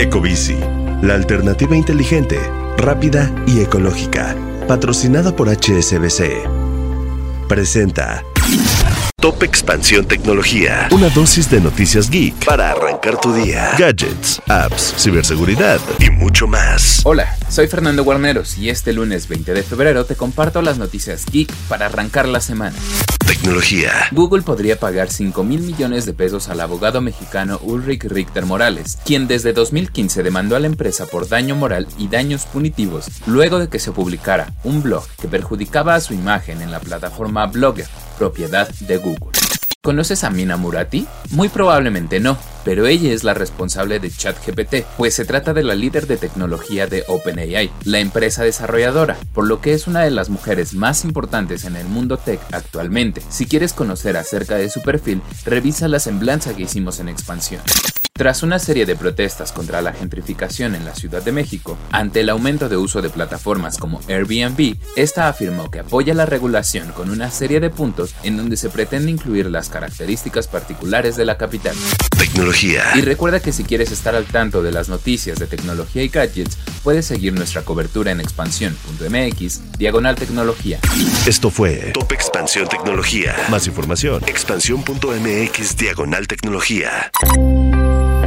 Ecobici, la alternativa inteligente, rápida y ecológica. Patrocinada por HSBC. Presenta Top Expansión Tecnología. Una dosis de noticias geek para arrancar tu día. Gadgets, apps, ciberseguridad y mucho más. Hola, soy Fernando Guarneros y este lunes 20 de febrero te comparto las noticias geek para arrancar la semana. Tecnología. Google podría pagar 5 mil millones de pesos al abogado mexicano Ulrich Richter Morales, quien desde 2015 demandó a la empresa por daño moral y daños punitivos luego de que se publicara un blog que perjudicaba a su imagen en la plataforma Blogger, propiedad de Google. ¿Conoces a Mina Murati? Muy probablemente no, pero ella es la responsable de ChatGPT, pues se trata de la líder de tecnología de OpenAI, la empresa desarrolladora, por lo que es una de las mujeres más importantes en el mundo tech actualmente. Si quieres conocer acerca de su perfil, revisa la semblanza que hicimos en expansión. Tras una serie de protestas contra la gentrificación en la Ciudad de México, ante el aumento de uso de plataformas como Airbnb, esta afirmó que apoya la regulación con una serie de puntos en donde se pretende incluir las características particulares de la capital. Tecnología. Y recuerda que si quieres estar al tanto de las noticias de tecnología y gadgets, puedes seguir nuestra cobertura en expansión.mx, diagonal tecnología. Esto fue Top Expansión Tecnología. Más información. Expansión.mx, diagonal tecnología.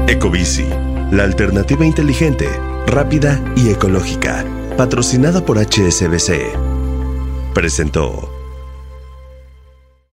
Ecobici, la alternativa inteligente, rápida y ecológica. Patrocinada por HSBC. Presentó.